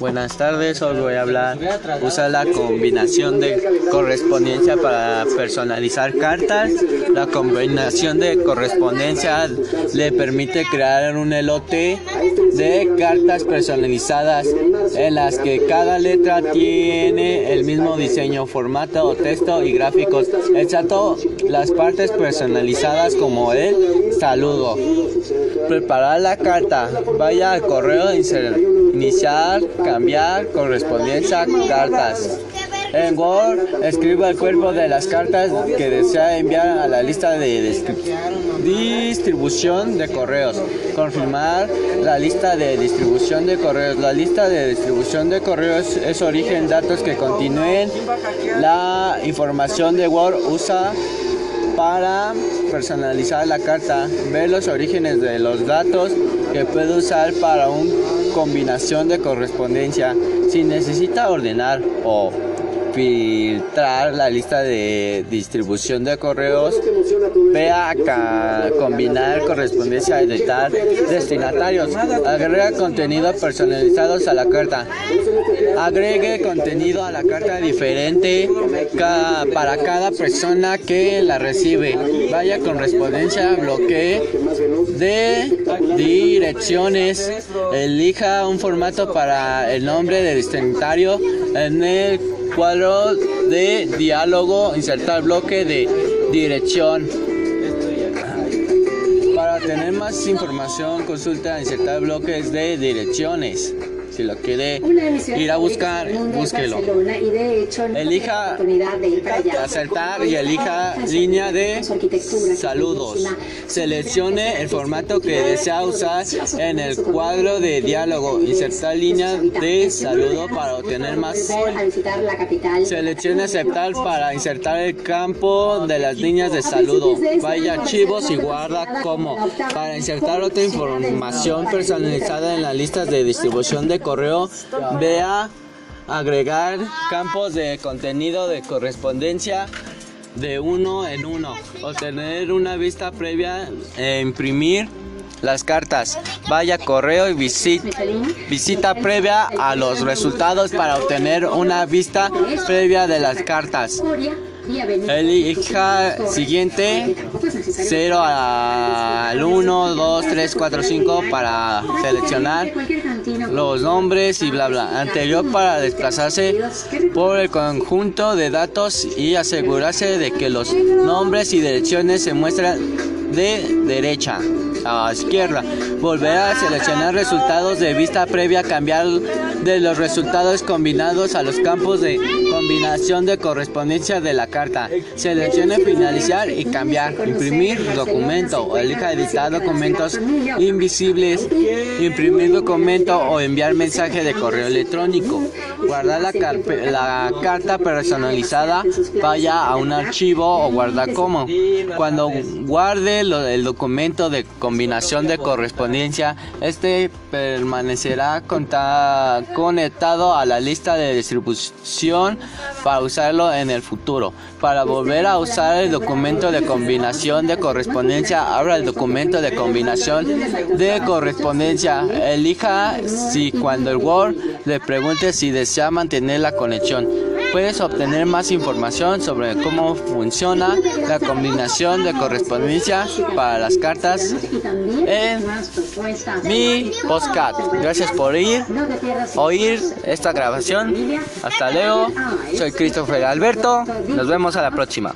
Buenas tardes, hoy voy a hablar, usar la combinación de correspondencia para personalizar cartas. La combinación de correspondencia le permite crear un elote de cartas personalizadas en las que cada letra tiene el mismo diseño, formato, texto y gráficos, excepto las partes personalizadas como el saludo. Preparar la carta. Vaya al correo, iniciar, cambiar, correspondencia, cartas. En Word, escriba el cuerpo de las cartas que desea enviar a la lista de distribución de correos. Confirmar la lista de distribución de correos. La lista de distribución de correos es origen datos que continúen la información de Word. Usa para personalizar la carta, ver los orígenes de los datos que puede usar para una combinación de correspondencia. Si necesita ordenar o filtrar la lista de distribución de correos, vea acá, combinar correspondencia, editar destinatarios, agrega contenido personalizados a la carta, agregue contenido a la carta diferente para cada persona que la recibe, vaya correspondencia, bloquee de direcciones, elija un formato para el nombre de destinatario en el cuadro de diálogo, insertar bloque de dirección. Para tener más información, consulta insertar bloques de direcciones. Si lo quiere ir a buscar, búsquelo. Elija acertar y elija línea de saludos. Seleccione el formato que desea usar en el cuadro de diálogo. Insertar línea de saludo para obtener más. Seleccione aceptar para insertar el campo de las líneas de saludo. Vaya archivos y guarda como. Para insertar otra información personalizada en las listas de distribución de correo, vea agregar campos de contenido de correspondencia de uno en uno, obtener una vista previa e imprimir las cartas. Vaya correo y visita, visita previa a los resultados para obtener una vista previa de las cartas. Elija siguiente 0 al 1, 2, 3, 4, 5 para seleccionar los nombres y bla bla. Anterior para desplazarse por el conjunto de datos y asegurarse de que los nombres y direcciones se muestran de derecha a izquierda. Volver a seleccionar resultados de vista previa, cambiar de los resultados combinados a los campos de combinación de correspondencia de la carta. Seleccione finalizar y cambiar. Imprimir documento o elija editar documentos invisibles. Imprimir documento o enviar mensaje de correo electrónico. Guardar la, carta personalizada. Vaya a un archivo o guardar como. Cuando guarde el documento de combinación de correspondencia, este permanecerá conectado a la lista de distribución para usarlo en el futuro. Para volver a usar el documento de combinación de correspondencia, abra el documento de combinación de correspondencia. Elija si cuando el Word le pregunte si desea mantener la conexión. Puedes obtener más información sobre cómo funciona la combinación de correspondencia para las cartas en mi podcast. Gracias por ir, oír esta grabación. Hasta luego. Soy Christopher Alberto. Nos vemos a la próxima.